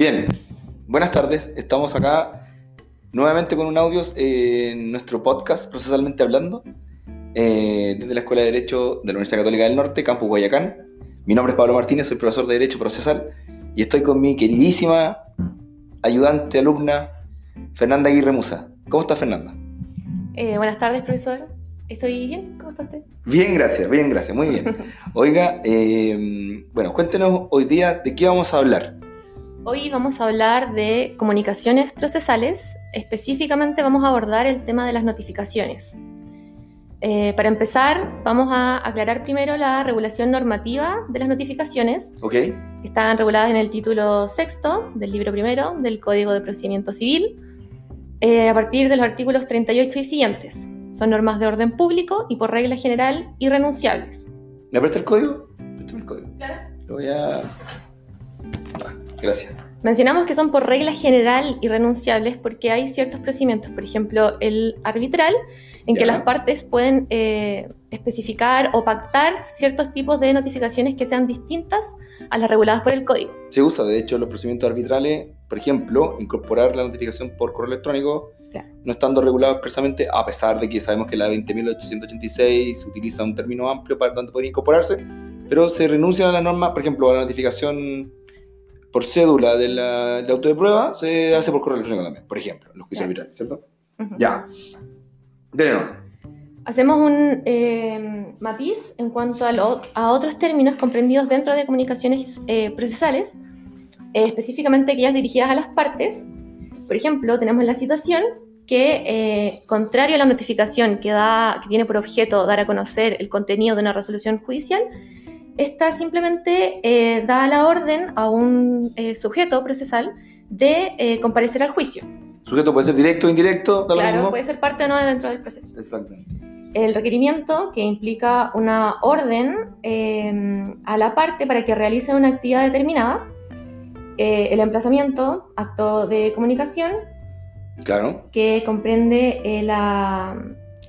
Bien, buenas tardes. Estamos acá nuevamente con un audio en nuestro podcast, Procesalmente Hablando, eh, desde la Escuela de Derecho de la Universidad Católica del Norte, Campus Guayacán. Mi nombre es Pablo Martínez, soy profesor de Derecho Procesal y estoy con mi queridísima ayudante alumna, Fernanda Aguirre Musa. ¿Cómo está Fernanda? Eh, buenas tardes, profesor. Estoy bien, ¿cómo está usted? Bien, gracias, bien, gracias, muy bien. Oiga, eh, bueno, cuéntenos hoy día de qué vamos a hablar. Hoy vamos a hablar de comunicaciones procesales, específicamente vamos a abordar el tema de las notificaciones. Eh, para empezar, vamos a aclarar primero la regulación normativa de las notificaciones. Ok. Están reguladas en el título sexto del libro primero del Código de Procedimiento Civil, eh, a partir de los artículos 38 y siguientes. Son normas de orden público y por regla general irrenunciables. ¿Me presta el código? Préstame el código. Claro. Lo voy a... Gracias. Mencionamos que son por regla general irrenunciables porque hay ciertos procedimientos, por ejemplo, el arbitral, en que Ya. las partes pueden eh, especificar o pactar ciertos tipos de notificaciones que sean distintas a las reguladas por el código. Se usa, de hecho, los procedimientos arbitrales, por ejemplo, incorporar la notificación por correo electrónico, Claro. no estando regulado expresamente, a pesar de que sabemos que la 20.886 utiliza un término amplio para donde podría incorporarse, pero se renuncia a la norma, por ejemplo, a la notificación por cédula de la- del auto de prueba, se hace por correo electrónico también, por ejemplo, los juicios arbitrales, ¿cierto? Ujú. Ya. Dele no. Hacemos un eh, matiz en cuanto a, lo- a otros términos comprendidos dentro de comunicaciones eh, procesales, eh, específicamente aquellas dirigidas a las partes. Por ejemplo, tenemos la situación que, eh, contrario a la notificación que, da, que tiene por objeto dar a conocer el contenido de una resolución judicial, esta simplemente eh, da la orden a un eh, sujeto procesal de eh, comparecer al juicio. Sujeto puede ser directo o indirecto, Claro, mismo. puede ser parte o no dentro del proceso. Exactamente. El requerimiento que implica una orden eh, a la parte para que realice una actividad determinada. El emplazamiento, acto de comunicación, Claro. que comprende la-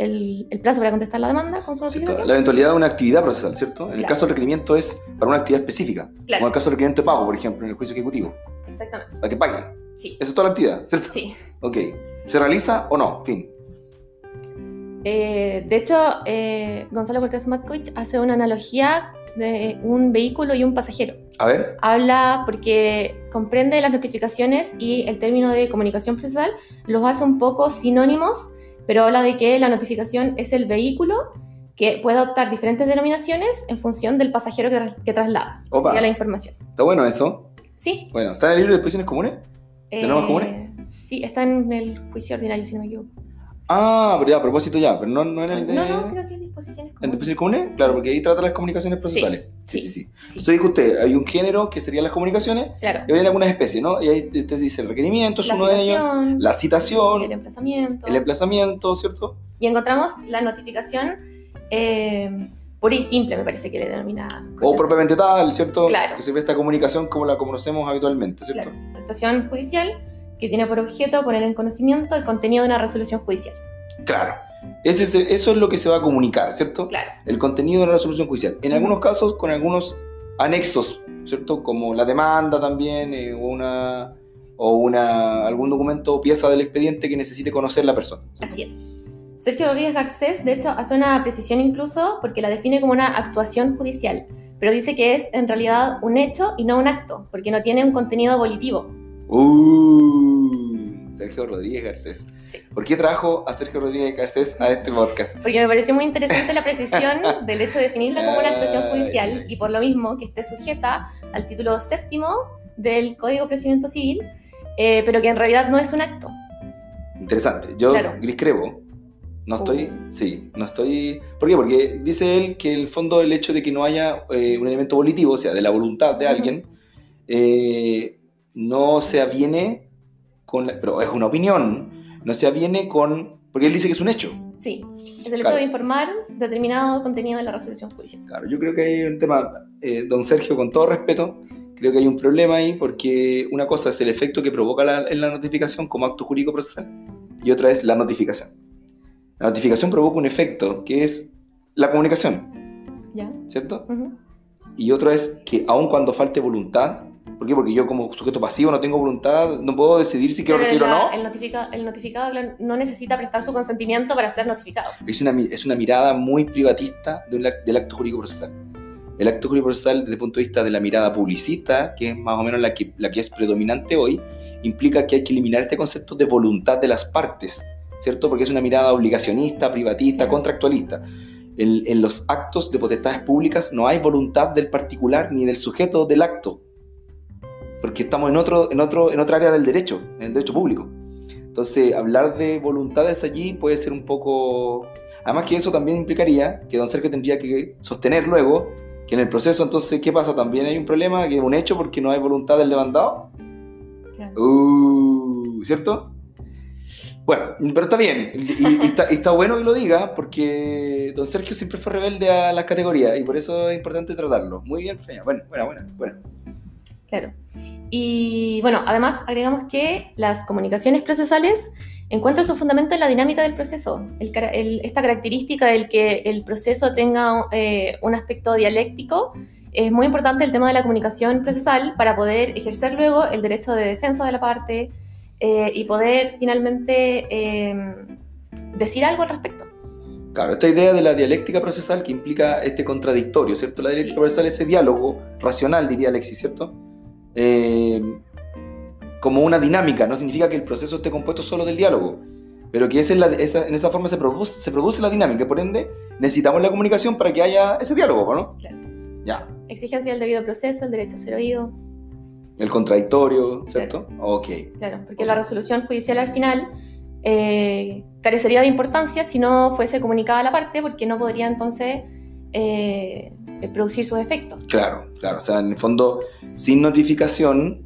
el, el plazo para contestar la demanda con su notificación. La eventualidad de una actividad procesal, ¿cierto? En el caso del requerimiento es para una actividad específica. Claro. Como en el caso del requerimiento de pago, por ejemplo, en el juicio ejecutivo. Exactamente. Para que pague. Sí. Esa es toda la actividad, ¿cierto? Sí. Ok. ¿Se realiza o no? Fin. Eh, de hecho, eh, Gonzalo Cortés Matkovich hace una analogía de un vehículo y un pasajero. A ver. habla porque comprende las notificaciones y el término de comunicación procesal los hace un poco sinónimos, pero habla de que la notificación es el vehículo que puede adoptar diferentes denominaciones en función del pasajero que, tras- que traslada Opa. sería la información. Está bueno eso. Sí. Bueno, ¿está en el libro de disposiciones comunes? ¿De normas comunes? Sí, está en el juicio ordinario, si no me equivoco. Ah, pero ya, a propósito ya, pero no, no en el de... No, no, creo que es disposiciones ¿En comunes. disposiciones comunes? Claro, porque ahí trata las comunicaciones procesales. Sí, sí, sí, sí. sí. Entonces dijo usted, hay un género que serían las comunicaciones Claro. y vienen algunas especies, ¿no? Y ahí usted dice el requerimiento es La uno de ellos, la citación, el emplazamiento. el emplazamiento, ¿cierto? Y encontramos la notificación eh, pura y simple, me parece que le denomina. O propiamente tal, ¿cierto? Claro. Que se ve esta comunicación como la conocemos habitualmente, ¿cierto? Claro, actuación judicial que tiene por objeto poner en conocimiento el contenido de una resolución judicial. Claro. Ese es eso es lo que se va a comunicar, ¿cierto? Claro. El contenido de la resolución judicial. En algunos casos con algunos anexos, ¿cierto? Como la demanda también, eh, o una o una, algún documento o pieza del expediente que necesite conocer la persona. Así es. Sergio Rodríguez Garcés, de hecho, hace una precisión incluso porque la define como una actuación judicial, pero dice que es en realidad un hecho y no un acto, porque no tiene un contenido volitivo. Uh, Sergio Rodríguez Garcés. Sí. ¿Por qué trajo a Sergio Rodríguez Garcés a este podcast? Porque me pareció muy interesante la precisión del hecho de definirla como una actuación judicial y por lo mismo que esté sujeta al título séptimo del Código de Procedimiento Civil, eh, pero que en realidad no es un acto. Interesante. Yo Claro. discrepo. No estoy, Uh. sí, no estoy... ¿Por qué? Porque dice él que el fondo el hecho de que no haya eh, un elemento volitivo, o sea, de la voluntad de alguien, eh, no se aviene con... la- pero es una opinión, no se aviene con... Porque él dice que es un hecho. Sí, es el hecho Claro. de informar determinado contenido de la resolución judicial. Claro, yo creo que hay un tema, eh, don Sergio, con todo respeto, creo que hay un problema ahí porque una cosa es el efecto que provoca la, en la notificación como acto jurídico procesal y otra es la notificación. La notificación provoca un efecto que es la comunicación, ¿Ya? ¿cierto? Ujú. Y otro es que aun cuando falte voluntad ¿Por qué? Porque yo como sujeto pasivo no tengo voluntad, no puedo decidir si quiero Pero recibir o la- no. El, notifica- el notificado no necesita prestar su consentimiento para ser notificado. Es una, es una mirada muy privatista de un del acto jurídico procesal. El acto jurídico procesal, desde el punto de vista de la mirada publicista, que es más o menos la que, la que es predominante hoy, implica que hay que eliminar este concepto de voluntad de las partes, ¿cierto? Porque es una mirada obligacionista, privatista, contractualista. En, en los actos de potestades públicas no hay voluntad del particular ni del sujeto del acto, porque estamos en, otro, en, otro, en otra área del derecho, en el derecho público. Entonces, hablar de voluntades allí puede ser un poco... Además que eso también implicaría que don Sergio tendría que sostener luego que en el proceso, entonces, ¿qué pasa? También hay un problema, que un hecho porque no hay voluntad del demandado. Claro. Uh, ¿Cierto? Bueno, pero está bien, y, y está, está bueno que lo diga, porque don Sergio siempre fue rebelde a las categorías, y por eso es importante tratarlo. Muy bien, Feña. Bueno, bueno, bueno, bueno. Claro. Y bueno, además agregamos que las comunicaciones procesales encuentran su fundamento en la dinámica del proceso. El cara- el- esta característica del que el proceso tenga eh, un aspecto dialéctico es muy importante el tema de la comunicación procesal para poder ejercer luego el derecho de defensa de la parte eh, y poder finalmente eh, decir algo al respecto. Claro, esta idea de la dialéctica procesal que implica este contradictorio, ¿cierto? La dialéctica Sí. procesal es ese diálogo racional, diría Alexis, ¿cierto? Eh, como una dinámica, no significa que el proceso esté compuesto solo del diálogo, pero que esa esa- en esa forma se produce, se produce la dinámica, por ende necesitamos la comunicación para que haya ese diálogo, ¿no? Claro. Ya, Exigencia del debido proceso, el derecho a ser oído, el contradictorio, ¿cierto? Ok, Claro, porque la resolución judicial al final eh, carecería de importancia si no fuese comunicada a la parte, porque no podría entonces eh, producir sus efectos. claro, claro, o sea, en el fondo, sin notificación,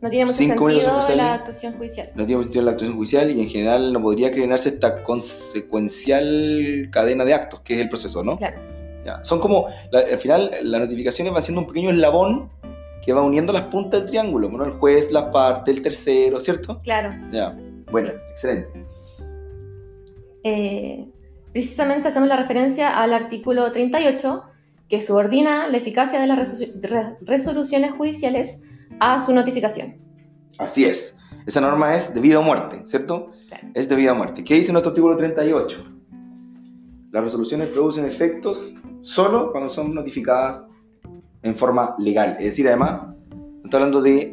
No tiene mucho Sin sentido la actuación judicial. no tiene sentido la actuación judicial y en general no podría generarse esta consecuencial cadena de actos, que es el proceso, ¿no? Claro, Ya. Son como, la- al final, las notificaciones van siendo un pequeño eslabón que va uniendo las puntas del triángulo, ¿no? El juez, la parte, el tercero, ¿cierto? claro. Ya. Bueno, Sí. excelente. Eh, precisamente hacemos la referencia al artículo 38, que subordina la eficacia de las resolu- re- resoluciones judiciales a su notificación. Así es. Esa norma es de vida o muerte, ¿cierto? Claro. Es de vida o muerte. ¿Qué dice nuestro artículo 38? Las resoluciones producen efectos solo cuando son notificadas en forma legal. Es decir, además, está hablando de,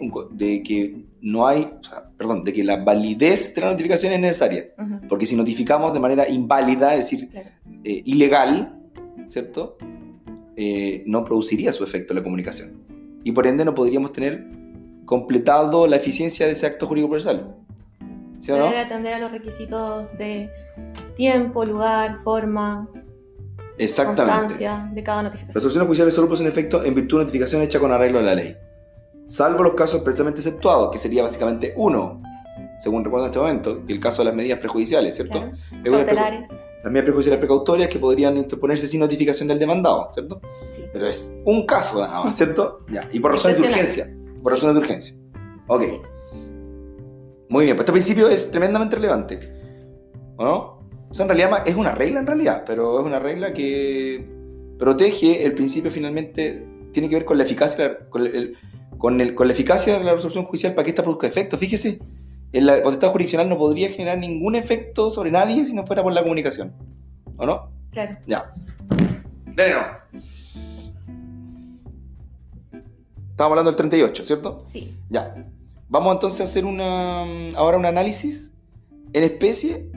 que no hay, o sea, perdón, de que la validez de la notificación es necesaria. Porque si notificamos de manera inválida, es decir, claro. eh, ilegal, ¿cierto? Eh, no produciría su efecto la comunicación. Y por ende no podríamos tener completado la eficiencia de ese acto jurídico procesal. ¿Sí Se o no? debe atender a los requisitos de tiempo, lugar, forma, Exactamente. constancia de cada Las notificación. resoluciones judiciales solo producen efecto en virtud de notificación hecha con arreglo a la ley. Salvo los casos expresamente exceptuados, que sería básicamente uno, según recuerdo en este momento, y el caso de las medidas prejudiciales, ¿cierto? Claro. Cautelares. Las medidas prejudiciales precautorias que podrían interponerse sin notificación del demandado, ¿cierto? Sí. Pero es un caso nada más, ¿cierto? Ya. Y por razones de urgencia. Por razones de urgencia. Ok. Muy bien. Pues este principio es tremendamente relevante. ¿O no? O sea, en realidad es una regla en realidad, pero es una regla que protege el principio finalmente, tiene que ver con la eficacia, con, el- con, el- con la eficacia de la resolución judicial para que esta produzca efecto. Fíjese, en la potestad jurisdiccional no podría generar ningún efecto sobre nadie si no fuera por la comunicación. ¿O no? Claro. Ya. Dale, no. Estamos hablando del 38, ¿cierto? Sí. Ya. Vamos entonces a hacer una, ahora un análisis en especie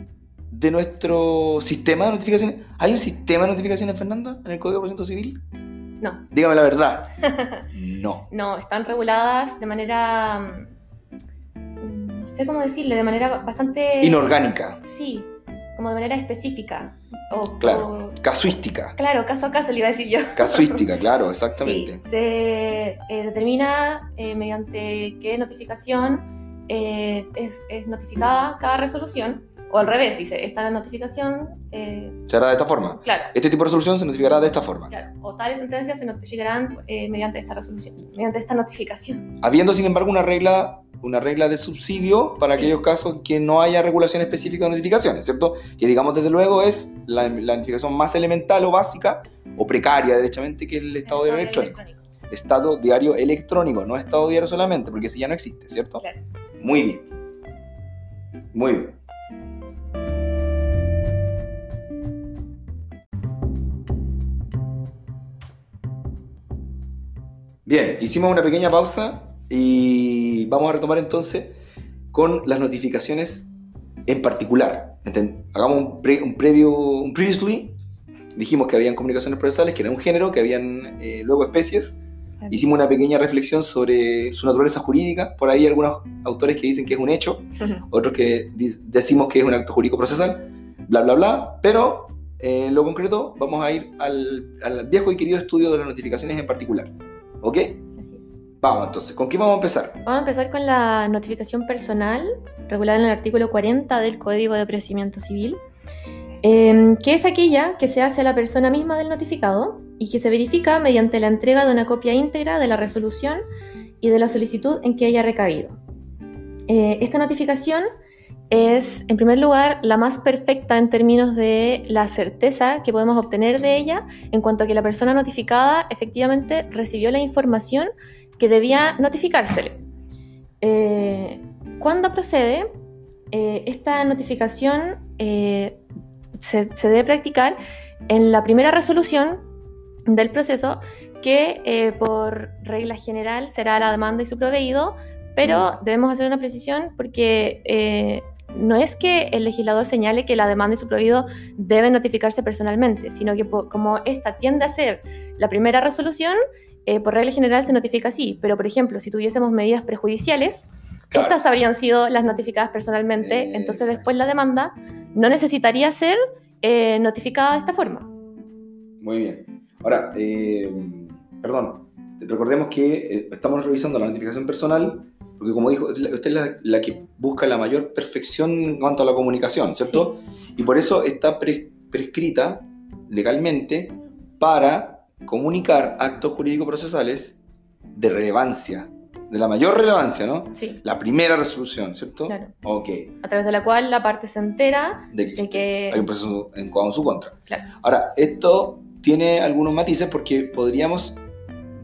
de nuestro sistema de notificaciones. ¿Hay un sistema de notificaciones, Fernanda, en el Código de Procedimiento Civil? No. Dígame la verdad. No. No, están reguladas de manera. mm, No sé cómo decirle, de manera bastante. Inorgánica, Sí, como de manera específica. O, Claro. o- casuística. claro, caso a caso le iba a decir yo. Casuística, claro, Sí, exactamente. se eh, determina eh, mediante qué notificación eh, es, es notificada cada resolución, o al revés, dice, esta notificación, eh, Se hará de esta forma. claro, Este tipo de resolución se notificará de esta forma. claro, o tales sentencias se notificarán eh, mediante esta resolución, mediante esta notificación. Habiendo, sin embargo, una regla, una regla de subsidio para Sí. aquellos casos que no haya regulación específica de notificaciones, ¿cierto? Que digamos, desde luego, es la, la notificación más elemental o básica o precaria, derechamente, que es el estado de electrónico. estado diario electrónico, no estado diario solamente, porque ese ya no existe, ¿cierto? Claro. Muy bien. Muy bien. Bien, hicimos una pequeña pausa y vamos a retomar entonces con las notificaciones en particular. Hagamos un, pre- un previo, previously. Dijimos que habían comunicaciones procesales, que era un género, que habían eh, luego especies. Hicimos una pequeña reflexión sobre su naturaleza jurídica. Por ahí hay algunos autores que dicen que es un hecho, otros que decimos que es un acto jurídico procesal, bla, bla, bla. Pero eh, en lo concreto vamos a ir al, al viejo y querido estudio de las notificaciones en particular. ¿Ok? Así es. Vamos entonces, ¿con qué vamos a empezar? Vamos a empezar con la notificación personal, regulada en el artículo 40 del Código de Procedimiento Civil, eh, que es aquella que se hace a la persona misma del notificado y que se verifica mediante la entrega de una copia íntegra de la resolución y de la solicitud en que haya recaído. Eh, esta notificación es, en primer lugar, la más perfecta en términos de la certeza que podemos obtener de ella en cuanto a que la persona notificada efectivamente recibió la información que debía notificársele. Eh, ¿Cuándo procede? Eh, esta notificación eh, se, se debe practicar en la primera resolución del proceso, que eh, por regla general será la demanda y su proveído, pero debemos hacer una precisión porque eh, no es que el legislador señale que la demanda y su proveído deben notificarse personalmente, sino que como esta tiende a ser la primera resolución, eh, por regla general se notifica así, pero por ejemplo, si tuviésemos medidas prejudiciales, Claro. estas habrían sido las notificadas personalmente, entonces después la demanda no necesitaría ser eh, notificada de esta forma. Muy bien. Ahora, eh, perdón, recordemos que eh, estamos revisando la notificación personal, porque como dijo, usted es la, la que busca la mayor perfección en cuanto a la comunicación, ¿cierto? Y por eso está pre- prescrita legalmente para comunicar actos jurídicos procesales de relevancia, de la mayor relevancia, ¿no? Sí, La primera resolución, ¿cierto? Claro. Ok. a través de la cual la parte se entera De que, de que... hay un proceso en, en su contra. Claro. Ahora, esto tiene algunos matices porque podríamos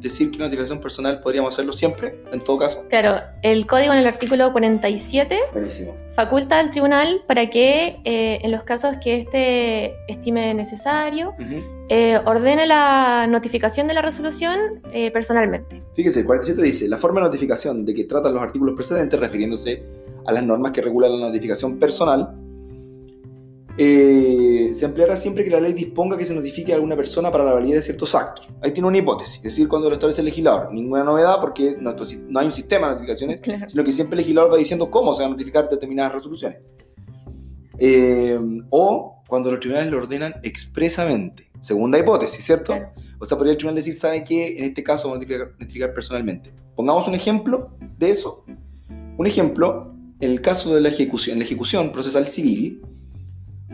decir que la notificación personal podríamos hacerlo siempre, en todo caso. Claro, el código en el artículo 47 Buenísimo. faculta al tribunal para que eh, en los casos que éste estime necesario, eh, ordene la notificación de la resolución eh, personalmente. Fíjese, el 47 dice, la forma de notificación de que tratan los artículos precedentes refiriéndose a las normas que regulan la notificación personal, eh, se empleará siempre que la ley disponga que se notifique a alguna persona para la validez de ciertos actos. Ahí tiene una hipótesis, es decir, cuando lo establece el legislador. Ninguna novedad porque no hay un sistema de notificaciones Claro. sino que siempre el legislador va diciendo cómo se van a notificar determinadas resoluciones. Eh, o cuando los tribunales lo ordenan expresamente. Segunda hipótesis, ¿cierto? Claro. O sea, podría el tribunal decir, ¿sabe qué? En este caso vamos a notificar, notificar personalmente. Pongamos un ejemplo de eso. Un ejemplo, en el caso de la ejecución, en la ejecución procesal civil,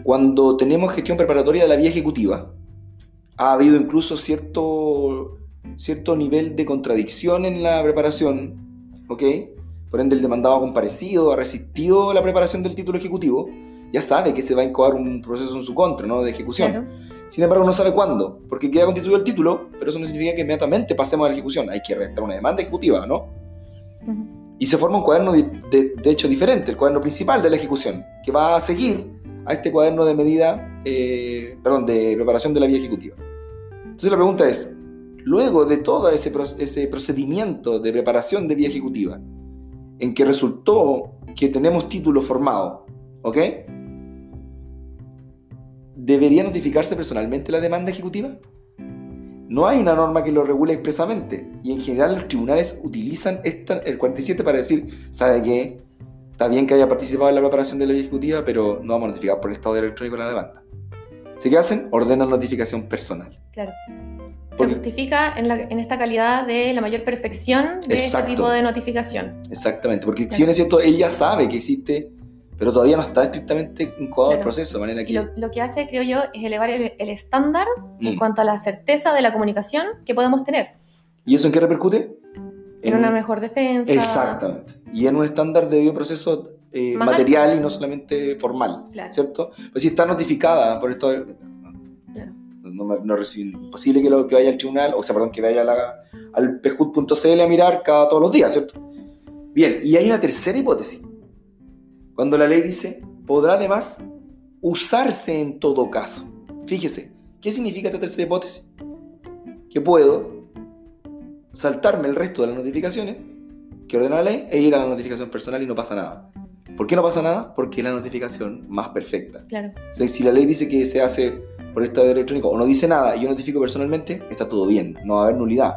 cuando tenemos gestión preparatoria de la vía ejecutiva, ha habido incluso cierto, cierto nivel de contradicción en la preparación, ¿ok? Por ende, el demandado ha comparecido, ha resistido la preparación del título ejecutivo, ya sabe que se va a incoar un proceso en su contra, ¿no? De ejecución. Claro. Sin embargo, no sabe cuándo, porque queda constituido el título, pero eso no significa que inmediatamente pasemos a la ejecución. Hay que redactar una demanda ejecutiva, ¿no? Ujú. Y se forma un cuaderno de, de- de hecho diferente, el cuaderno principal de la ejecución, que va a seguir a este cuaderno de medida, eh, perdón, de preparación de la vía ejecutiva. Entonces la pregunta es, luego de todo ese, pro- ese procedimiento de preparación de vía ejecutiva, en que resultó que tenemos título formado, ¿ok? ¿Debería notificarse personalmente la demanda ejecutiva? No hay una norma que lo regule expresamente y en general los tribunales utilizan esta, el 47 para decir, ¿sabe qué? Está bien que haya participado en la preparación de la vía ejecutiva, pero no vamos a notificar por el estado electrónico de la demanda. Así que hacen, ordenan notificación personal. Claro. Se Porque- justifica en, la- en esta calidad de la mayor perfección de Exacto. este tipo de notificación. Exactamente, porque si Claro. bien es cierto, él ya sabe que existe, pero todavía no está estrictamente el Claro. proceso, de manera que... lo, lo que hace, creo yo, es elevar el, el estándar en Mm. cuanto a la certeza de la comunicación que podemos tener. ¿Y eso en qué repercute? En una mejor defensa. Exactamente. Y en un estándar de debido proceso eh, material alto. y no solamente formal, Claro. ¿cierto? Pues si está notificada por esto, Claro. no no, reciben. Imposible que, lo, que vaya al tribunal, o sea, perdón, que vaya a la- al pejut.cl a mirar cada todos los días, ¿cierto? Bien, y hay una tercera hipótesis. Cuando la ley dice, podrá además usarse en todo caso. Fíjese, ¿qué significa esta tercera hipótesis? Que puedo saltarme el resto de las notificaciones que ordena la ley e ir a la notificación personal y no pasa nada. ¿Por qué no pasa nada? Porque es la notificación más perfecta. Claro. O sea, si la ley dice que se hace por estado electrónico o no dice nada y yo notifico personalmente, está todo bien, no va a haber nulidad.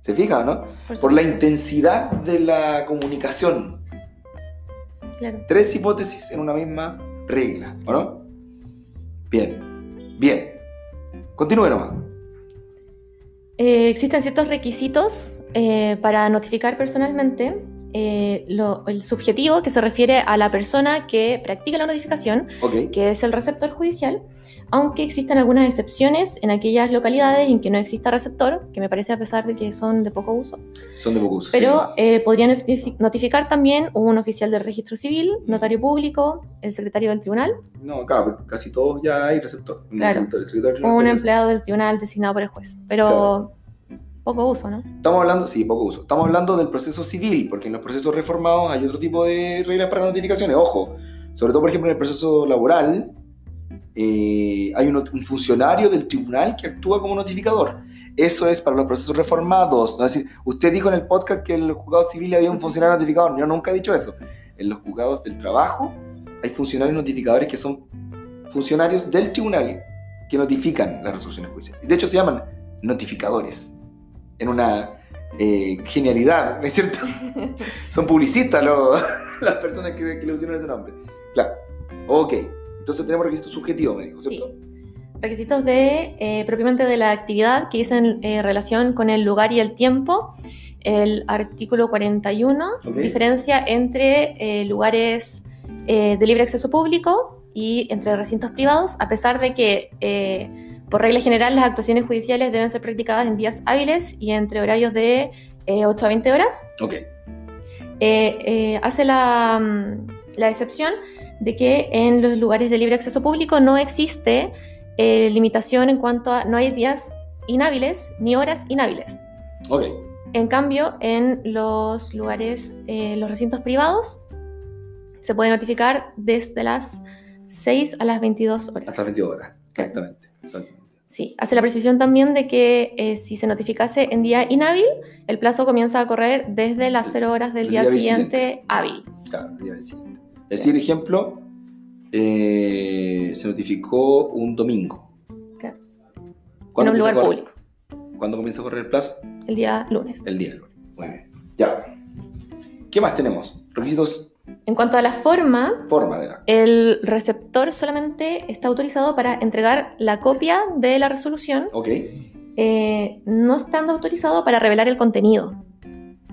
¿Se fija, no? Por, Por la intensidad de la comunicación. Claro. Tres hipótesis en una misma regla, ¿o no? Bien, bien. Continúe nomás. Eh, existen ciertos requisitos eh, para notificar personalmente. eh, lo- el subjetivo que se refiere a la persona que practica la notificación, Ok. que es el receptor judicial, aunque existen algunas excepciones en aquellas localidades en que no exista receptor, que me parece a pesar de que son de poco uso, Son de poco uso. pero eh, podrían notifi- notificar también un oficial del registro civil, notario público, el secretario del tribunal sí. No, claro, casi todos ya hay receptor. Claro. El secretario o un empleado del tribunal designado por el juez, pero poco uso, ¿no? Estamos hablando, sí, poco uso. Estamos hablando del proceso civil, porque en los procesos reformados hay otro tipo de reglas para notificaciones. Ojo, sobre todo, por ejemplo, en el proceso laboral, eh, hay un, un funcionario del tribunal que actúa como notificador. Eso es para los procesos reformados. ¿no? Decir, usted dijo en el podcast que en los juzgados civiles había un funcionario notificador. Yo nunca he dicho eso. En los juzgados del trabajo hay funcionarios notificadores que son funcionarios del tribunal que notifican las resoluciones judiciales. De hecho, se llaman notificadores. En una eh, genialidad, ¿no es cierto? Son publicistas los- las personas que, que le pusieron ese nombre. Claro. Ok. Entonces tenemos requisitos subjetivos, me dijo, Sí. ¿cierto? Requisitos de, eh, propiamente de la actividad que dicen eh, relación con el lugar y el tiempo. El artículo 41 Ok. diferencia entre eh, lugares de libre acceso público y entre recintos privados, a pesar de que por regla general las actuaciones judiciales deben ser practicadas en días hábiles y entre horarios de eh, 8 a 20 horas. Ok. eh, eh, hace la, mm, la excepción de que en los lugares de libre acceso público no existe eh, limitación en cuanto a no hay días inhábiles ni horas inhábiles. Ok. En cambio, en los lugares, eh, los recintos privados, se puede notificar desde las 6 a las 22 horas. Hasta 22 horas. Exactamente. Son- Sí, hace la precisión también de que eh, si se notificase en día inhábil, el plazo comienza a correr desde las 0 horas del El día, día siguiente hábil. Claro, el día del siguiente. Es decir, ejemplo, eh, se notificó un domingo. Claro. En ¿Cuándo un lugar público, ¿Cuándo comienza a correr el plazo? el día lunes. El día lunes. Muy bien. Ya. ¿Qué más tenemos? Requisitos, En cuanto a la forma, forma de la. el receptor solamente está autorizado para entregar la copia de la resolución, Ok. eh, no estando autorizado para revelar el contenido.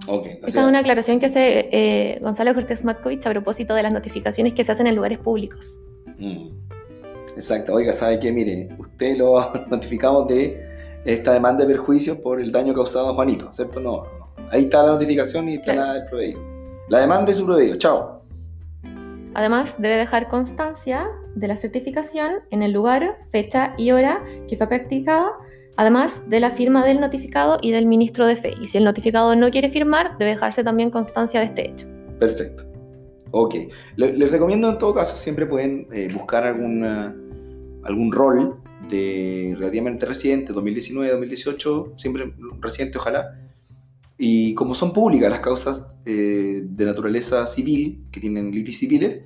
Ok. o Esta es una aclaración que hace eh, Gonzalo Cortés Matkovich a propósito de las notificaciones que se hacen en lugares públicos. mm. Exacto. Oiga, ¿sabe qué? Mire, usted lo notificamos de esta demanda de perjuicio por el daño causado a Juanito, ¿cierto? No, no. Ahí está la notificación y está Claro. la, el proveído. La demanda y su proveído. Chao. Además, debe dejar constancia de la certificación en el lugar, fecha y hora que fue practicada, además de la firma del notificado y del ministro de fe. Y si el notificado no quiere firmar, debe dejarse también constancia de este hecho. Perfecto. Ok. Le- Les recomiendo en todo caso, siempre pueden eh, buscar alguna, algún rol de relativamente reciente, 2019, 2018, siempre reciente ojalá. Y como son públicas las causas eh, de naturaleza civil, que tienen litis civiles,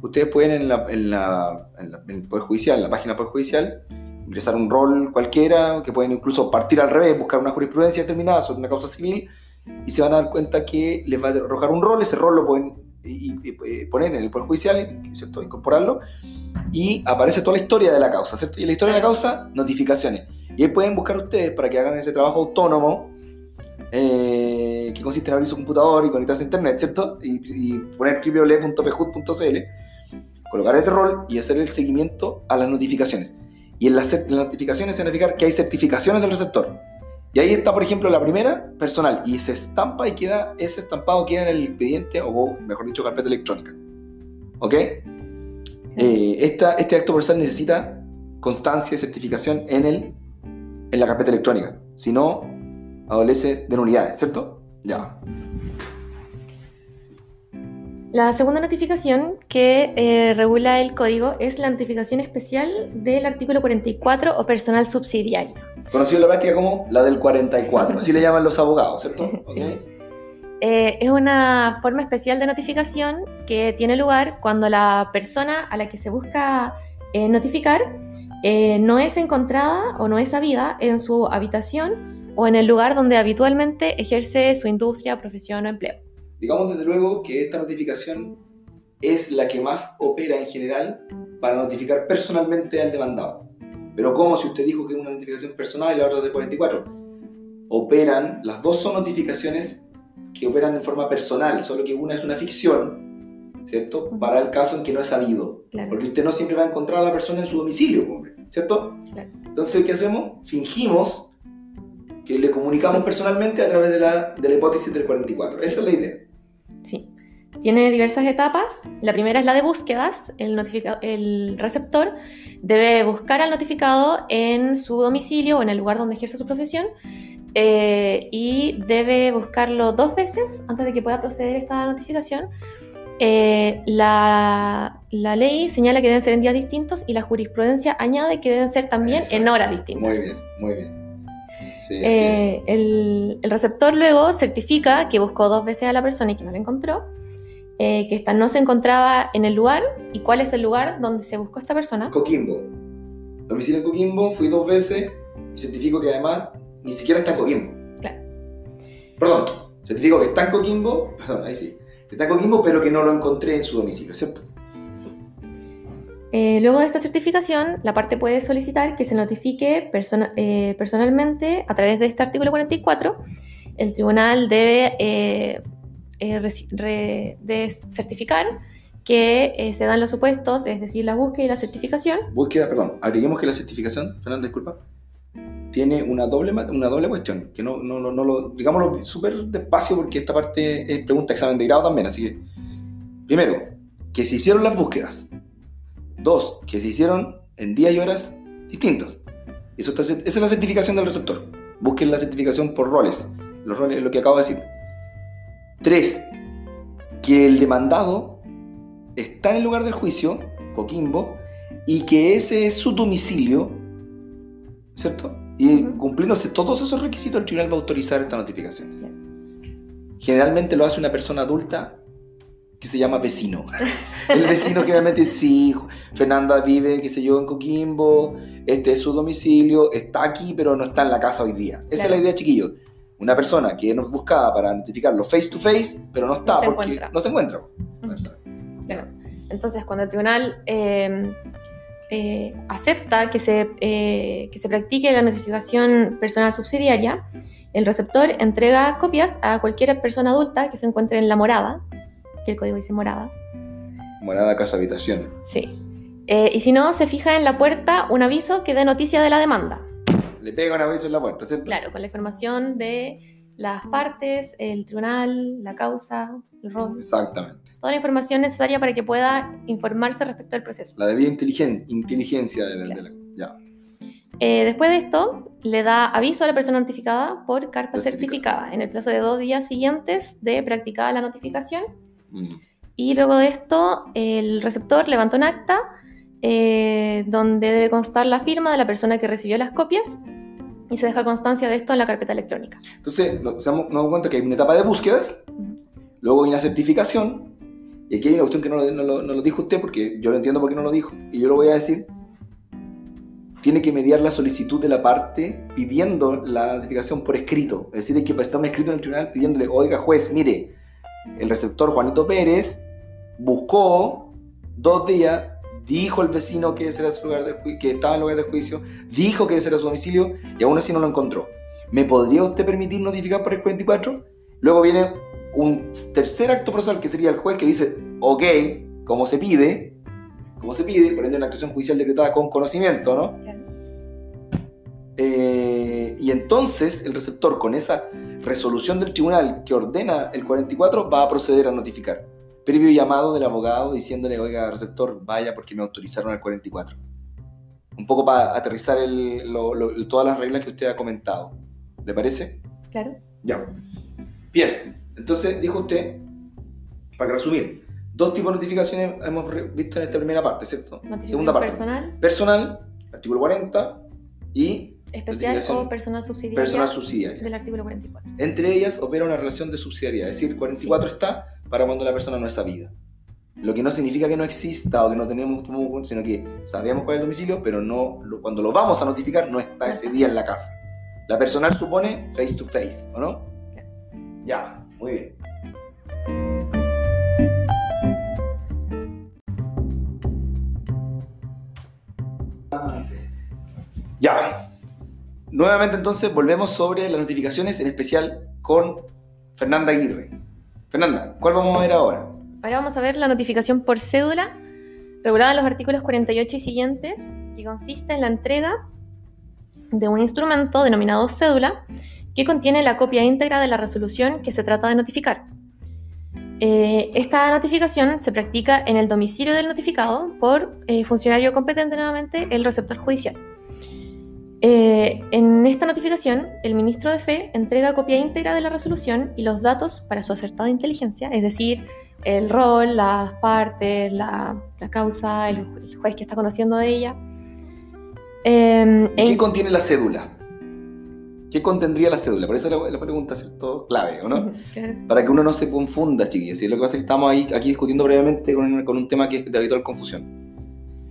ustedes pueden en, la, en, la- en la- en el Poder Judicial, en la página Poder Judicial, ingresar un rol cualquiera, que pueden incluso partir al revés, buscar una jurisprudencia determinada sobre una causa civil, y se van a dar cuenta que les va a arrojar un rol, ese rol lo pueden y- y- eh, poner en el Poder Judicial, ¿cierto? Incorporarlo, y aparece toda la historia de la causa, ¿cierto? Y en la historia de la causa, notificaciones. Y ahí pueden buscar ustedes para que hagan ese trabajo autónomo, eh, que consiste en abrir su computador y conectarse a internet, ¿cierto? Y, y poner www.pjut.cl, colocar ese rol y hacer el seguimiento a las notificaciones. Y en las, las notificaciones se van a fijar que hay certificaciones del receptor. Y ahí está, por ejemplo, la primera, personal, y se estampa y queda, ese estampado queda en el expediente, o mejor dicho, carpeta electrónica. ¿Ok? Eh, esta- este acto procesal necesita constancia y certificación en, el, en la carpeta electrónica. Si no, adolece de nulidades, ¿cierto? Ya. La segunda notificación que eh, regula el código es la notificación especial del artículo 44 o personal subsidiario. Conocido en la práctica como la del 44, así le llaman los abogados, ¿cierto? Sí. Eh, es una forma especial de notificación que tiene lugar cuando la persona a la que se busca eh, notificar no es encontrada o no es sabida en su habitación o en el lugar donde habitualmente ejerce su industria, profesión o empleo. Digamos desde luego que esta notificación es la que más opera en general para notificar personalmente al demandado. Pero como si usted dijo que es una notificación personal y la otra de 44? Operan, las dos son notificaciones que operan en forma personal, solo que una es una ficción, ¿cierto? Para el caso en que no es sabido. Porque usted no siempre va a encontrar a la persona en su domicilio, ¿cierto? Entonces, ¿qué hacemos? Fingimos que le comunicamos personalmente a través de la, de la hipótesis del 44. Esa es la idea. Sí. Tiene diversas etapas. La primera es la de búsquedas. El, el receptor debe buscar al notificado en su domicilio o en el lugar donde ejerce su profesión eh, y debe buscarlo dos veces antes de que pueda proceder esta notificación. Eh, la, la, ley señala que deben ser en días distintos y la jurisprudencia añade que deben ser también en horas distintas. Muy bien, muy bien. Eh, el, receptor luego certifica que buscó dos veces a la persona y que no la encontró, eh, que esta no se encontraba en el lugar y cuál es el lugar donde se buscó esta persona. Coquimbo. Domicilio en Coquimbo, fui dos veces y certifico que además ni siquiera está en Coquimbo. Claro. Perdón, certifico que está en Coquimbo, perdón, ahí sí, está en Coquimbo, pero que no lo encontré en su domicilio, ¿cierto? Eh, luego de esta certificación, la parte puede solicitar que se notifique eh, personalmente a través de este artículo 44. El tribunal debe, eh, certificar que se dan los supuestos, es decir, la búsqueda y la certificación. Búsqueda, perdón, agreguemos que la certificación, Fernando, disculpa, tiene una doble, una doble cuestión, que no, no, no lo, digámoslo súper despacio porque esta parte es pregunta examen de grado también, así que, primero, que se hicieron las búsquedas, Dos, que se hicieron en días y horas distintos. Eso esa es la certificación del receptor. Busquen la certificación por roles. Los roles, lo que acabo de decir. Tres, que el demandado está en el lugar del juicio, Coquimbo, y que ese es su domicilio, ¿cierto? Y cumpliéndose todos esos requisitos, el tribunal va a autorizar esta notificación. Generalmente lo hace una persona adulta que se llama vecino. El vecino generalmente sí, Fernanda vive, qué sé yo, en Coquimbo, este es su domicilio, está aquí, pero no está en la casa hoy día. Esa es la idea, chiquillos. Una persona que nos buscaba para notificarlo face to face, pero no está porque no se encuentra. Entonces, cuando el tribunal eh, eh, acepta que se, eh, que se practique la notificación personal subsidiaria, el receptor entrega copias a cualquier persona adulta que se encuentre en la morada que el código dice morada. Morada, casa, habitación. Sí. Eh, y si no, se fija en la puerta un aviso que dé noticia de la demanda. Le pega un aviso en la puerta, ¿cierto? Claro, con la información de las partes, el tribunal, la causa, el robo. Exactamente. Toda la información necesaria para que pueda informarse respecto al proceso. La debida inteligencia, inteligencia de la... ya. Eh, después de esto, le da aviso a la persona notificada por carta certificada en el plazo de dos días siguientes de practicada la notificación Mm. Y luego de esto, el receptor levanta un acta eh, donde debe constar la firma de la persona que recibió las copias y se deja constancia de esto en la carpeta electrónica. Entonces, nos damos cuenta que hay una etapa de búsquedas, luego hay una certificación, y aquí hay una cuestión que no lo, dijo usted, porque yo lo entiendo por qué no lo dijo, y yo lo voy a decir. Tiene que mediar la solicitud de la parte pidiendo la notificación por escrito. Es decir, hay que presentar un escrito en el tribunal pidiéndole, oiga juez, mire, el receptor Juanito Pérez buscó dos días, dijo el vecino que, ese era su lugar de que estaba en el lugar de juicio, dijo que ese era su domicilio y aún así no lo encontró. ¿Me podría usted permitir notificar por el 44? Luego viene un tercer acto procesal que sería el juez que dice, ok, como se pide, como se pide, por ende una actuación judicial decretada con conocimiento, ¿no? Eh, y entonces el receptor con esa resolución del tribunal que ordena el 44 va a proceder a notificar. Previo llamado del abogado diciéndole, oiga, receptor, vaya porque me autorizaron al 44. Un poco para aterrizar el- lo- lo- todas las reglas que usted ha comentado. ¿Le parece? Claro. Ya. Bien, entonces dijo usted, para resumir, dos tipos de notificaciones hemos visto en esta primera parte, ¿cierto? Notificación Segunda parte. personal, Personal, artículo 40, y especial o personal subsidiaria personal subsidiaria. del artículo 44. Entre ellas opera una relación de subsidiariedad, es decir, 44 está para cuando la persona no es sabida. Lo que no significa que no exista o que no tenemos, sino que sabemos cuál es el domicilio, pero no cuando lo vamos a notificar no está ese día en la casa. La personal supone face to face, ¿o no? Ya, muy bien. Ya. Nuevamente entonces volvemos sobre las notificaciones, en especial con Fernanda Aguirre. Fernanda, ¿cuál vamos a ver ahora? Ahora vamos a ver la notificación por cédula, regulada en los artículos 48 y siguientes, que consiste en la entrega de un instrumento denominado cédula, que contiene la copia íntegra de la resolución que se trata de notificar. Eh, esta notificación se practica en el domicilio del notificado por eh, funcionario competente nuevamente, el receptor judicial. Eh, en esta notificación, el ministro de Fe entrega copia íntegra de la resolución y los datos para su acertada inteligencia, es decir, el rol, las partes, la, la causa, el, ju- el juez que está conociendo de ella. Eh, ¿Y ¿Qué en- contiene la cédula? ¿Qué contendría la cédula? Por eso la, la pregunta, ¿cierto? Clave, ¿o no? Claro. Para que uno no se confunda, chiquillos. Y lo que pasa es que estamos ahí, aquí discutiendo brevemente con, con un tema que es de habitual confusión.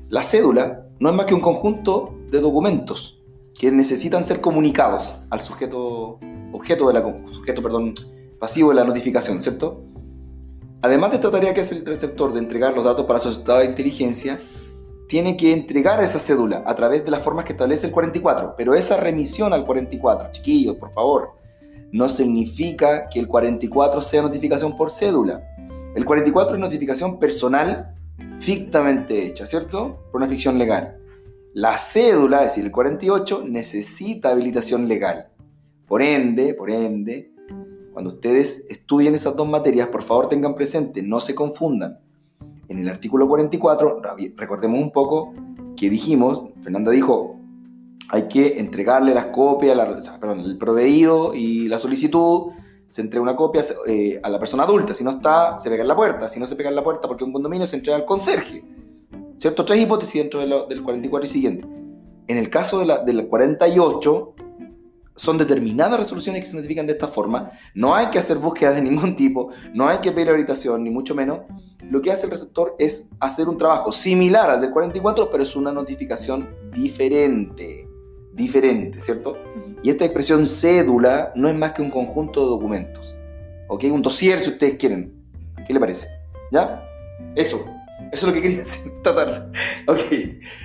La cédula no es más que un conjunto de documentos que necesitan ser comunicados al sujeto, objeto de la, sujeto, perdón, pasivo de la notificación, ¿cierto? Además de esta tarea que hace el receptor de entregar los datos para su estado de inteligencia, tiene que entregar esa cédula a través de las formas que establece el 44. Pero esa remisión al 44, chiquillos, por favor, no significa que el 44 sea notificación por cédula. El 44 es notificación personal fictamente hecha, ¿cierto? Por una ficción legal. La cédula, es decir, el 48, necesita habilitación legal. Por ende, por ende, cuando ustedes estudien esas dos materias, por favor tengan presente, no se confundan. En el artículo 44, rabi- recordemos un poco que dijimos, Fernanda dijo, hay que entregarle las copias, la- perdón, el proveído y la solicitud, se entrega una copia eh, a la persona adulta, si no está, se pega en la puerta, si no se pega en la puerta porque un condominio, se entrega al conserje. ¿Cierto? Tres hipótesis dentro de lo- del 44 y siguiente. En el caso de la, del 48, son determinadas resoluciones que se notifican de esta forma. No hay que hacer búsquedas de ningún tipo, no hay que pedir habilitación, ni mucho menos. Lo que hace el receptor es hacer un trabajo similar al del 44, pero es una notificación diferente. Diferente, ¿cierto? Y esta expresión cédula no es más que un conjunto de documentos. ¿Ok? Un dossier, si ustedes quieren. ¿Qué le parece? ¿Ya? Eso. Eso es lo que quería decir esta tarde. Ok.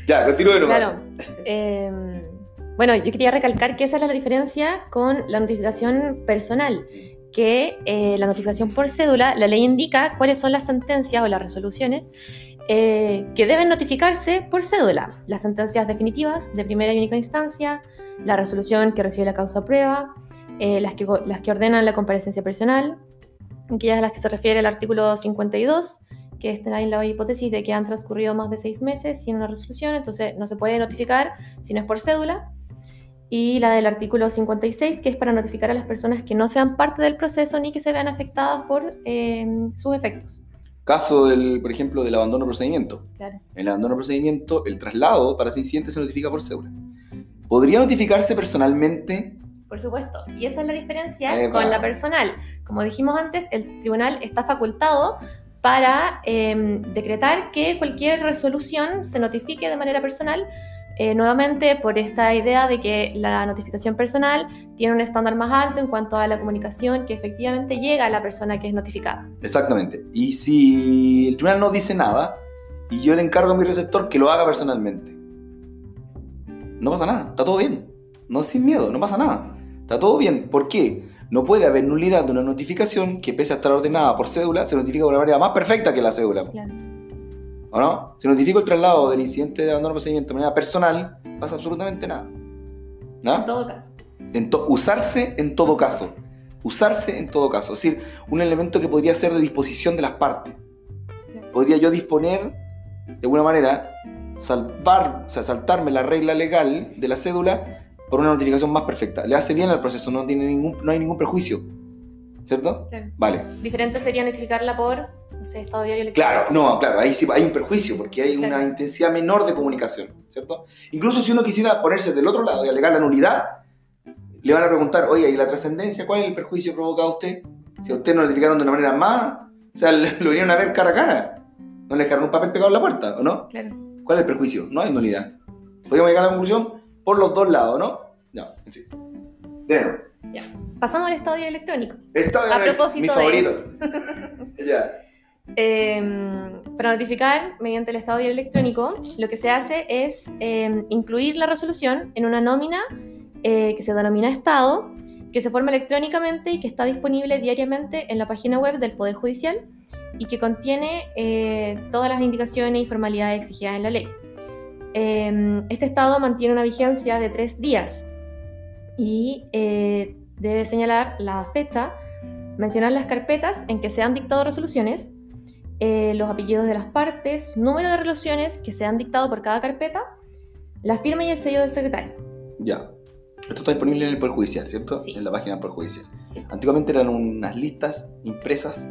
Ya, continúe nomás. Claro. Eh, bueno, yo quería recalcar que esa es la diferencia con la notificación personal, que eh, la notificación por cédula, la ley indica cuáles son las sentencias o las resoluciones eh, que deben notificarse por cédula. Las sentencias definitivas de primera y única instancia, la resolución que recibe la causa prueba, eh, las, que, las que ordenan la comparecencia personal, aquellas a las que se refiere el artículo 52, que está en la hipótesis de que han transcurrido más de seis meses sin una resolución, entonces no se puede notificar si no es por cédula. Y la del artículo 56, que es para notificar a las personas que no sean parte del proceso ni que se vean afectadas por eh, sus efectos. Caso, del, por ejemplo, del abandono de procedimiento. Claro. El abandono de procedimiento, el traslado para ese incidente se notifica por cédula. ¿Podría notificarse personalmente? Por supuesto. Y esa es la diferencia Epa. con la personal. Como dijimos antes, el tribunal está facultado para eh, decretar que cualquier resolución se notifique de manera personal, eh, nuevamente por esta idea de que la notificación personal tiene un estándar más alto en cuanto a la comunicación que efectivamente llega a la persona que es notificada. Exactamente. Y si el tribunal no dice nada y yo le encargo a mi receptor que lo haga personalmente, no pasa nada, está todo bien. No sin miedo, no pasa nada. Está todo bien. ¿Por qué? No puede haber nulidad de una notificación que, pese a estar ordenada por cédula, se notifica de una manera más perfecta que la cédula. Claro. ¿O no? Si notifico el traslado del incidente de abandono de procedimiento de manera personal, pasa absolutamente nada. ¿No? En todo caso. En to- usarse en todo caso. Usarse en todo caso. Es decir, un elemento que podría ser de disposición de las partes. Podría yo disponer, de alguna manera, salvar, o sea, saltarme la regla legal de la cédula por una notificación más perfecta. Le hace bien al proceso, no, tiene ningún, no hay ningún prejuicio. ¿Cierto? Claro. Vale. Diferente sería notificarla por, no sé, estado diario. Claro, no, claro, ahí sí hay un perjuicio porque hay Claro. una intensidad menor de comunicación, ¿cierto? Incluso si uno quisiera ponerse del otro lado y alegar la nulidad, le van a preguntar, oye, ¿y la trascendencia? ¿Cuál es el perjuicio provocado a usted? Si a usted no lo notificaron de una manera más, o sea, lo vinieron a ver cara a cara. No le dejaron un papel pegado en la puerta, ¿o no? Claro. ¿Cuál es el perjuicio? No hay nulidad. Podríamos llegar a la conclusión por los dos lados, ¿no? No, en fin. Bueno, Pasamos al estado diario electrónico. esto A propósito mi de- favorito. ya. Eh, para notificar mediante el estado electrónico, lo que se hace es eh, incluir la resolución en una nómina eh, que se denomina estado, que se forma electrónicamente y que está disponible diariamente en la página web del Poder Judicial y que contiene eh, todas las indicaciones y formalidades exigidas en la ley. Eh, este estado mantiene una vigencia de tres días y eh, debe señalar la fecha, mencionar las carpetas en que se han dictado resoluciones, eh, los apellidos de las partes, número de resoluciones que se han dictado por cada carpeta, la firma y el sello del secretario. Ya. Esto está disponible en el Poder Judicial, ¿cierto? Sí. En la página del Poder Judicial. Sí. Antiguamente eran unas listas impresas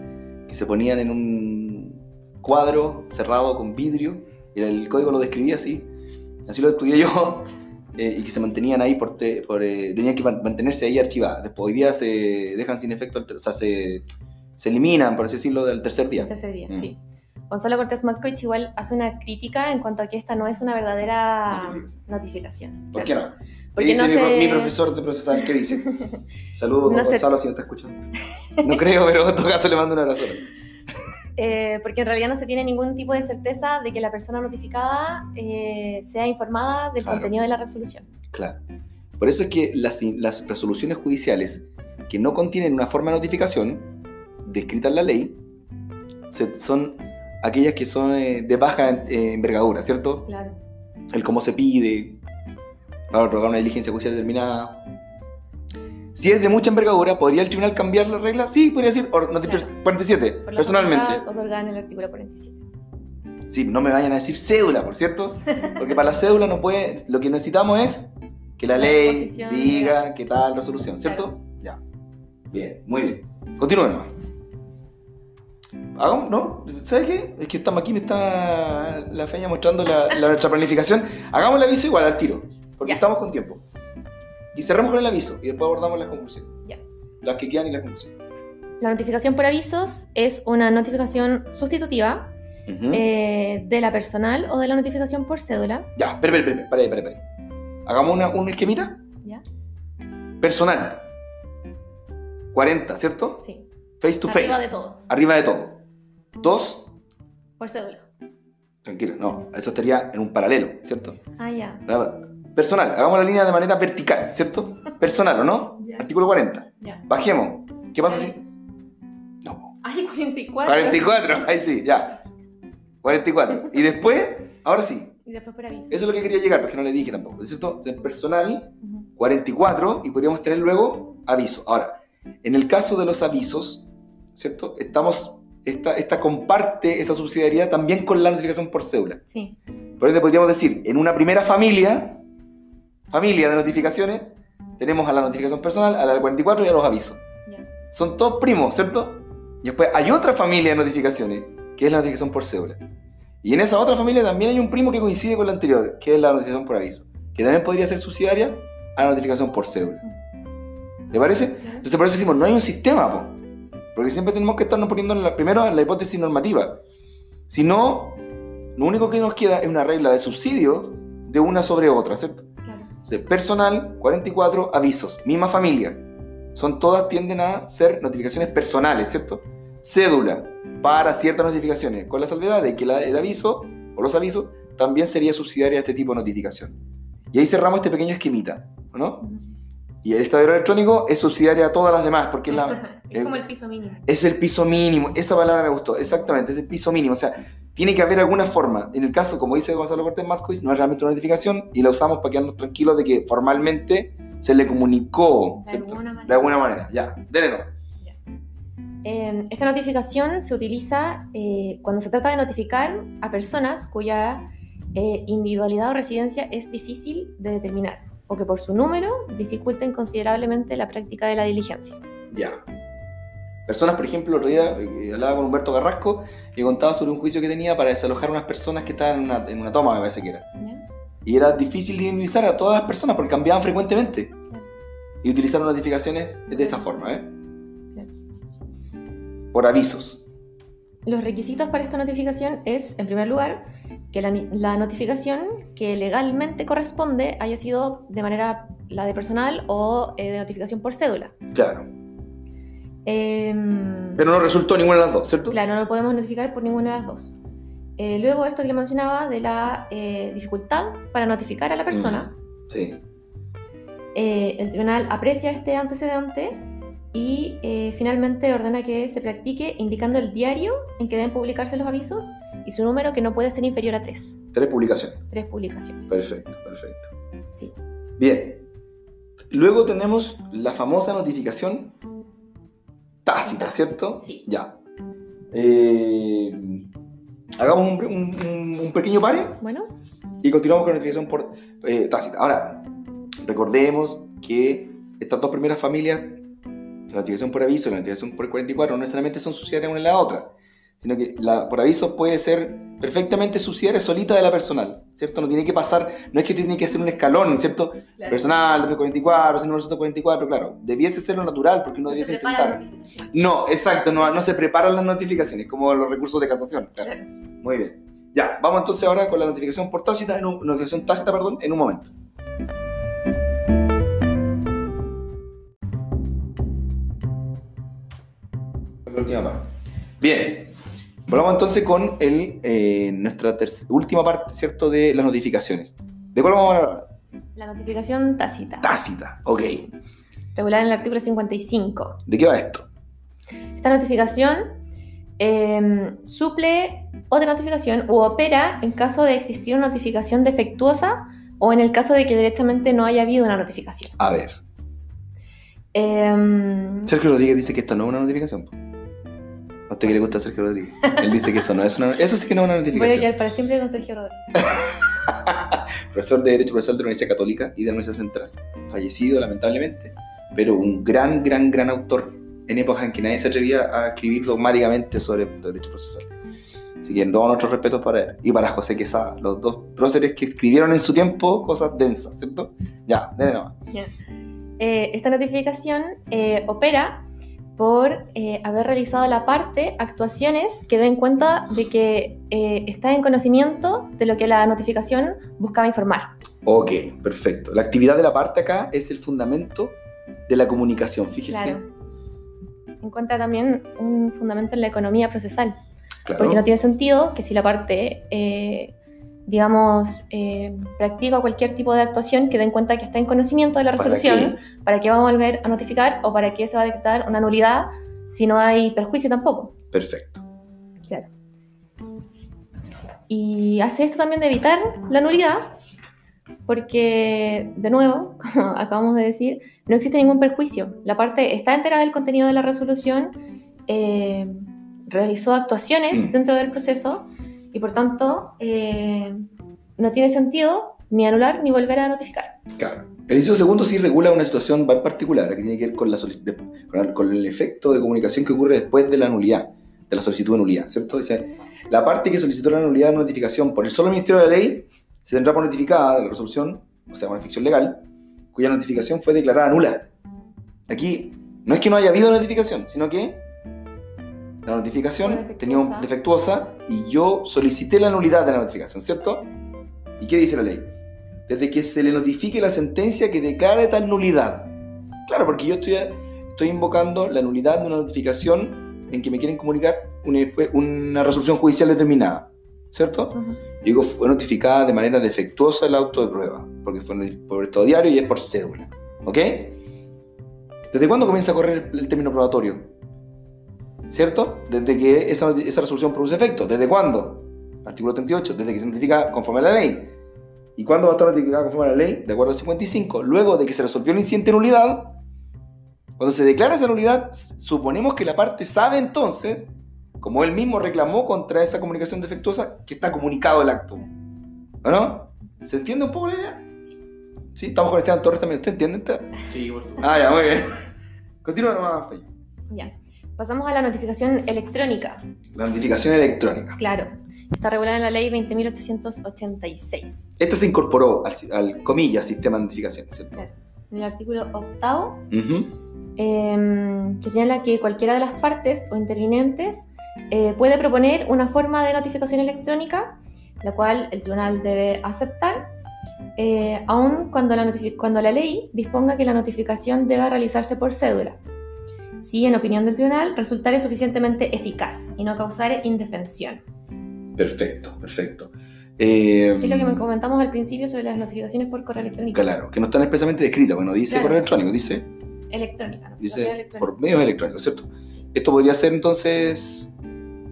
que se ponían en un cuadro cerrado con vidrio y el código lo describía así. Así lo estudié yo eh, y que se mantenían ahí por, te- por, eh, tenían que man- mantenerse ahí archivadas. Después hoy día se dejan sin efecto, o sea, se, se eliminan, por así decirlo, del tercer día. El tercer día, Mm. sí. Gonzalo Cortés Matkoich igual hace una crítica en cuanto a que esta no es una verdadera Notificación. notificación. ¿Por qué no? Porque ¿Qué dice no mi, se- mi profesor de procesal? ¿Qué dice? Saludos, No don se- Gonzalo, si no está escuchando. No creo, pero en todo caso le mando un abrazo. Eh, porque en realidad no se tiene ningún tipo de certeza de que la persona notificada eh, sea informada del Claro. contenido de la resolución. Claro. Por eso es que las, las resoluciones judiciales que no contienen una forma de notificación descrita en la ley se- son aquellas que son eh, de baja eh, envergadura, ¿cierto? Claro. El cómo se pide, para otorgar una diligencia judicial determinada. Si es de mucha envergadura, ¿podría el tribunal cambiar la regla? Sí, podría decir or- Claro. 47, Por la personalmente. otorgada en el artículo 47. Sí, no me vayan a decir cédula, por cierto, porque para la cédula no puede, lo que necesitamos es que la La ley diga que tal resolución, ¿cierto? Ya. Bien, muy bien. Continúen nomás. Hagamos, ¿no? ¿Sabes qué? Es que estamos aquí, me está la feña mostrando la, la- nuestra planificación. Hagamos el aviso igual al tiro, porque Ya. estamos con tiempo. Y cerramos con el aviso y después abordamos las conclusiones. Ya. Las que quedan y las conclusiones. La notificación por avisos es una notificación sustitutiva eh, de la personal o de la notificación por cédula. Ya, espera, espera, espera, espera. Hagamos una, un esquemita. ¿Ya? Personal. 40, ¿cierto? Sí. Face to Arriba face. de todo. Arriba de todo. Dos. Por cédula. Tranquilo, no. Eso estaría en un paralelo, ¿cierto? Ah, ya. Personal. Hagamos la línea de manera vertical, ¿cierto? Personal, ¿o no? Ya. Artículo 40. Ya. Bajemos. ¿Qué pasa si.? No. Ay, 44. 44. Ahí sí, ya. 44. Y después, ahora sí. Y después por aviso. Eso es lo que quería llegar, porque no le dije tampoco. ¿Cierto? Personal Ujú. 44 y podríamos tener luego aviso. Ahora, en el caso de los avisos, ¿cierto? Estamos, esta, esta comparte esa subsidiariedad también con la notificación por cédula. Sí. Por ende, podríamos decir, en una primera familia, familia de notificaciones, tenemos a la notificación personal, a la del 44 y a los avisos. Son todos primos, ¿cierto? Y después hay otra familia de notificaciones, que es la notificación por cédula. Y en esa otra familia también hay un primo que coincide con la anterior, que es la notificación por aviso, que también podría ser subsidiaria a la notificación por cédula. ¿Le parece? Entonces por eso decimos, no hay un sistema, po. porque siempre tenemos que estarnos poniendo en la, primero en la hipótesis normativa. Si no, lo único que nos queda es una regla de subsidio de una sobre otra, ¿cierto? Personal, 44, avisos, misma familia. Son todas tienden a ser notificaciones personales, ¿cierto? Cédula para ciertas notificaciones, con la salvedad de que el aviso o los avisos también sería subsidiaria a este tipo de notificación. Y ahí cerramos este pequeño esquemita, ¿no? Y el estadero electrónico es subsidiaria a todas las demás, porque es, la- es como el piso mínimo. es el piso mínimo. Esa palabra me gustó, exactamente, es el piso mínimo. O sea, tiene que haber alguna forma. En el caso, como dice Gonzalo Cortés Matcois, no es realmente una notificación y la usamos para quedarnos tranquilos de que formalmente se le comunicó. De ¿cierto? alguna manera. De alguna manera, ya. Dele no. Eh, esta notificación se utiliza eh, cuando se trata de notificar a personas cuya eh, individualidad o residencia es difícil de determinar o que por su número dificulten considerablemente la práctica de la diligencia. Ya. Personas, por ejemplo, el otro día eh, hablaba con Humberto Carrasco y contaba sobre un juicio que tenía para desalojar a unas personas que estaban en una, en una toma, me parece que era. ¿Ya? Y era difícil de indemnizar a todas las personas porque cambiaban frecuentemente. Y utilizaron notificaciones de esta forma, ¿eh? Claro. Por avisos. Los requisitos para esta notificación es, en primer lugar, que la, la notificación que legalmente corresponde haya sido de manera la de personal o eh, de notificación por cédula. Claro. Em, Pero no resultó ninguna de las dos, ¿cierto? Claro, no lo podemos notificar por ninguna de las dos. Eh, luego, esto que le mencionaba de la eh, dificultad para notificar a la persona, Sí. eh, el tribunal aprecia este antecedente y eh, finalmente ordena que se practique indicando el diario en que deben publicarse los avisos y su número que no puede ser inferior a tres. Tres publicaciones. Tres publicaciones. Perfecto, perfecto. Sí. Bien. Luego tenemos la famosa notificación tácita, ¿cierto? Sí. Ya. Eh, hagamos un, un- un- un pequeño pare Bueno, y continuamos con la notificación por eh, tácita. Ahora, recordemos que estas dos primeras familias, la notificación por aviso y la notificación por 44, no necesariamente son subsidiarias una de la otra, sino que la por aviso puede ser perfectamente subsidiaria solita de la personal, ¿cierto? No tiene que pasar, no es que tiene que hacer un escalón, ¿cierto? Personal, después 44, sin número 44, claro. Debiese ser lo natural porque uno no se debiese intentar. No, exacto, no, no se preparan las notificaciones, como los recursos de casación. Claro. Claro. Muy bien. Ya, vamos entonces ahora con la notificación por tácita, en un, notificación tácita, perdón, en un momento. Última parte. Bien. Volvamos entonces con el, eh, nuestra última parte, ¿cierto? De las notificaciones. ¿De cuál vamos a hablar? La notificación tácita, Tácita. Ok. regulada en el artículo 55. ¿De qué va esto? Esta notificación eh, suple otra notificación u opera en caso de existir una notificación defectuosa o en el caso de que directamente no haya habido una notificación. A ver. Eh, Sergio Rodríguez dice que esto no es una notificación. ¿A usted que le gusta a Sergio Rodríguez? Él dice que eso no es una Eso sí que no es una voy a notificación. quedar para siempre con Sergio Rodríguez. Profesor de Derecho, profesor de la Universidad Católica y de la Universidad Central. Fallecido, lamentablemente, pero un gran, gran, gran autor en épocas en que nadie se atrevía a escribir dogmáticamente sobre derecho procesal. Así que todos nuestros respetos para él. Y para José Quesada, los dos próceres que escribieron en su tiempo cosas densas, ¿cierto? Ya, denle nomás. Ya. Eh, esta notificación eh, opera por eh, haber realizado la parte actuaciones que den cuenta de que eh, está en conocimiento de lo que la notificación buscaba informar. Ok, perfecto. La actividad de la parte acá es el fundamento de la comunicación, fíjese. Claro. Encuentra también un fundamento en la economía procesal, Claro. porque no tiene sentido que si la parte, eh, digamos, eh, practica cualquier tipo de actuación que den cuenta que está en conocimiento de la ¿Para resolución, ¿para qué, va a volver a notificar o para qué se va a dictar una nulidad si no hay perjuicio tampoco? Perfecto. Y hace esto también de evitar la nulidad, porque, de nuevo, como acabamos de decir, no existe ningún perjuicio. La parte está entera del contenido de la resolución, eh, realizó actuaciones Mm. dentro del proceso y, por tanto, eh, no tiene sentido ni anular ni volver a notificar. Claro. El inciso segundo sí regula una situación muy particular que tiene que ver con, la de- con el- efecto de comunicación que ocurre después de la nulidad, de la solicitud de nulidad, ¿cierto? Dice, la parte que solicitó la nulidad de notificación por el solo Ministerio de la Ley se tendrá por notificada de la resolución, o sea, una ficción legal, cuya notificación fue declarada nula. Aquí no es que no haya habido notificación, sino que la notificación Fue tenía defectuosa y yo solicité la nulidad de la notificación, ¿cierto? ¿Y qué dice la ley? Desde que se le notifique la sentencia que declare tal nulidad. Claro, porque yo estoy, estoy invocando la nulidad de una notificación en que me quieren comunicar una, una resolución judicial determinada, ¿cierto? Ujú. Digo, fue notificada de manera defectuosa el auto de prueba, porque fue por estado diario y es por cédula. ¿Ok? ¿Desde cuándo comienza a correr el término probatorio? ¿Cierto? Desde que esa, esa resolución produce efecto. ¿Desde cuándo? Artículo 38, desde que se notifica conforme a la ley. ¿Y cuándo va a estar notificada conforme a la ley? De acuerdo al 55. Luego de que se resolvió el incidente de nulidad, cuando se declara esa nulidad, suponemos que la parte sabe entonces, como él mismo reclamó contra esa comunicación defectuosa, que está comunicado el acto. ¿O no? ¿Se entiende un poco la idea? Sí. ¿Estamos con Esteban Torres también? ¿Usted entiende? Sí, por supuesto. Ah, ya, muy bien. Continúa nomás, Feyo. Ya. Pasamos a la notificación electrónica. La notificación electrónica. Claro. Está regulada en la ley 20.886. Esta se incorporó al, al comillas sistema de notificaciones, ¿cierto? Claro. En el artículo octavo, Ujú. eh, que señala que cualquiera de las partes o intervinientes eh, puede proponer una forma de notificación electrónica, la cual el tribunal debe aceptar, eh, aun cuando la, notifi- cuando la ley disponga que la notificación deba realizarse por cédula, si en opinión del tribunal resultare suficientemente eficaz y no causare indefensión. Perfecto, perfecto. Eh, Que es lo que me comentamos al principio sobre las notificaciones por correo electrónico. Claro, que no están expresamente descritas, bueno, dice Claro. correo electrónico, dice, Electrónica, dice electrónica. por medios electrónicos, ¿cierto? Sí. Esto podría ser entonces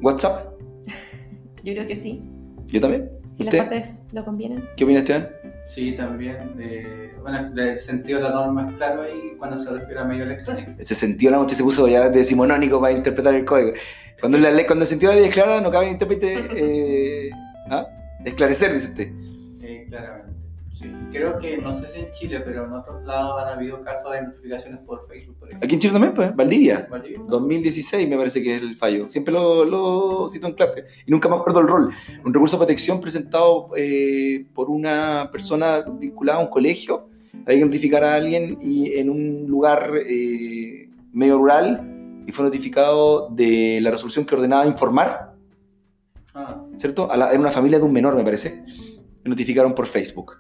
WhatsApp, Yo creo que sí. yo también. Si las partes lo convienen. ¿Qué opina Esteban? Sí, también. eh, bueno, del sentido de la norma es claro ahí cuando se refiere a medio electrónico. Ese sentido, no, usted se puso ya decimonónico para interpretar el código. Cuando, la ley, cuando el sentido de la ley es clara, no cabe intérprete eh, ¿ah? esclarecer, dice usted. Eh, claramente. Sí. Creo que, no sé si en Chile, pero en otros lados han habido casos de notificaciones por Facebook, por ejemplo. Aquí en Chile también, pues, Valdivia. Valdivia. 2016 me parece que es el fallo. Siempre lo, lo cito en clase y nunca me acuerdo el rol. Un recurso de protección presentado eh, por una persona vinculada a un colegio. Hay que notificar a alguien y en un lugar eh, medio rural y fue notificado de la resolución que ordenaba informar, Ah, ¿cierto? A la- era una familia de un menor, me parece. Me notificaron por Facebook.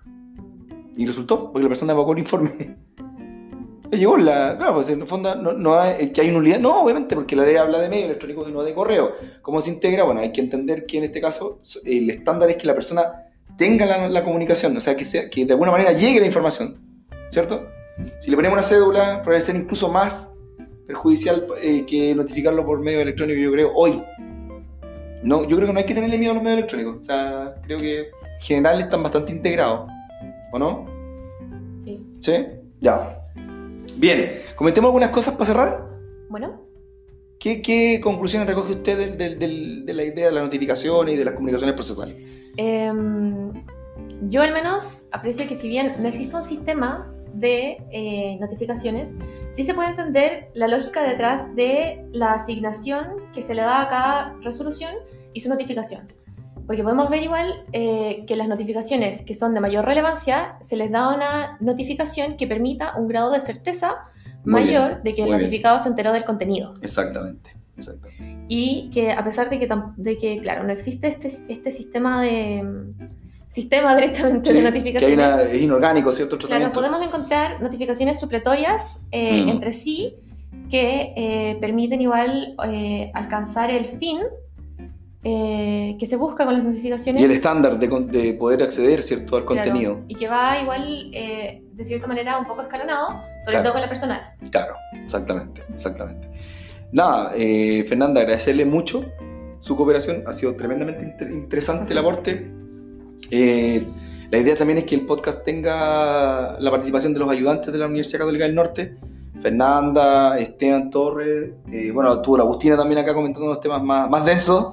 Y resultó, porque la persona evocó el informe. Le llegó la. Claro, pues en el fondo no, no hay, que hay una unidad. No, obviamente, porque la ley habla de medio electrónico y no de correo. ¿Cómo se integra? Bueno, hay que entender que en este caso so- el estándar es que la persona tenga la, la comunicación, o sea, que, sea, que de alguna manera llegue la información, ¿cierto? Si le ponemos una cédula, puede ser incluso más perjudicial eh, que notificarlo por medio electrónico, yo creo, hoy. No, yo creo que no hay que tenerle miedo a los medios electrónicos. O sea, creo que en general están bastante integrados. ¿O no? Sí. ¿Sí? Ya. Bien, comentemos algunas cosas para cerrar. Bueno, ¿Qué, qué conclusiones recoge usted del- del- del- de la idea de las notificaciones y de las comunicaciones procesales? em, yo al menos aprecio que si bien no existe un sistema de eh, notificaciones, sí se puede entender la lógica detrás de la asignación que se le da a cada resolución y su notificación. Porque podemos ver igual eh, que las notificaciones que son de mayor relevancia se les da una notificación que permita un grado de certeza Muy bien, mayor de que el muy bien. notificado se enteró del contenido. Exactamente. Exactamente. y que a pesar de que, de que claro, no existe este, este sistema de sistema directamente Sí, de que hay notificaciones, una- es inorgánico, ¿cierto? claro, podemos encontrar notificaciones supletorias eh, Mm. entre sí que eh, permiten igual eh, alcanzar el fin eh, que se busca con las notificaciones. Y el estándar de, de poder acceder, ¿cierto? Al claro, contenido. y que va igual, eh, de cierta manera, un poco escalonado, sobre Claro. todo con la personal. Claro, exactamente, exactamente. Nada, eh, Fernanda, agradecerle mucho su cooperación. Ha sido tremendamente inter- interesante el aporte. Eh, la idea también es que el podcast tenga la participación de los ayudantes de la Universidad Católica del Norte. Fernanda, Esteban Torres, eh, bueno, estuvo la Agustina también acá comentando unos temas más, más densos.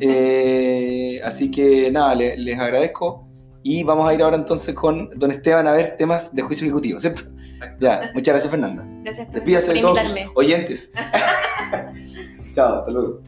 Eh, así que nada, le- les agradezco. Y vamos a ir ahora entonces con don Esteban a ver temas de juicio ejecutivo, ¿cierto? exacto. Ya, muchas gracias Fernanda. Gracias, por de todos invitarme. sus oyentes. Chao, hasta luego.